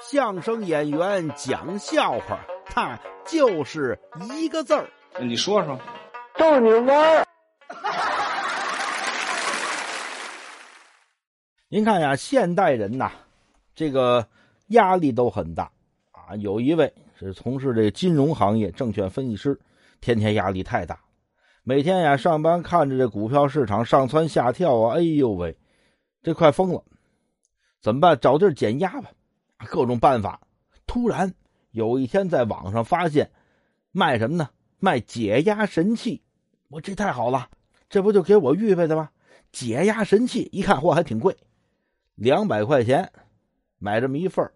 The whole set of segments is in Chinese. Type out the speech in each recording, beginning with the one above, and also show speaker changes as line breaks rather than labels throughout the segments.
相声演员讲笑话，他就是一个字儿。
你说说，
逗你玩儿。
您看呀，现代人呐，这个压力都很大啊。有一位是从事这个金融行业，证券分析师，天天压力太大，每天呀上班看着这股票市场上蹿下跳啊，哎呦喂，这快疯了，怎么办？找地儿减压吧，各种办法。突然有一天在网上发现卖什么呢？卖解压神器。我这太好了，这不就给我预备的吗？解压神器，一看货还挺贵。两百块钱买这么一份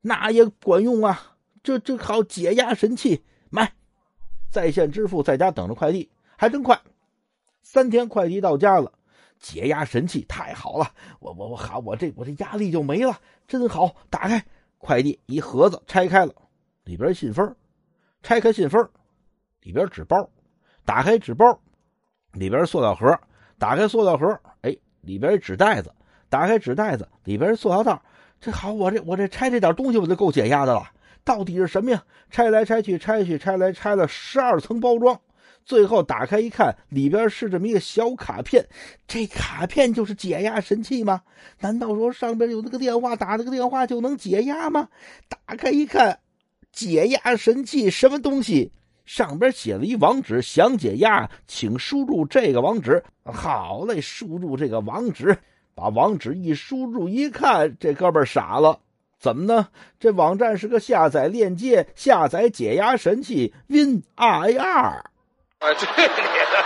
那也管用啊！这这好解压神器，买，在线支付，在家等着快递，还真快，三天快递到家了。解压神器太好了，我我我好，我这我这压力就没了，真好。打开快递一盒子，拆开了，里边信封，拆开信封，里边纸包，打开纸包，里边塑料盒，打开塑料盒，哎，里边纸袋子。打开纸袋子，里边塑料袋。这好，我这我这拆这点东西，我就够解压的了。到底是什么呀？拆来拆去，拆去拆来拆了十二层包装，最后打开一看，里边是这么一个小卡片。这卡片就是解压神器吗？难道说上边有那个电话，打那个电话就能解压吗？打开一看，解压神器什么东西？上边写了一网址，想解压，请输入这个网址。好嘞，输入这个网址。把网址一输入，一看，这哥们傻了，怎么呢？这网站是个下载链接，下载解压神器 Win R A R。
啊去你的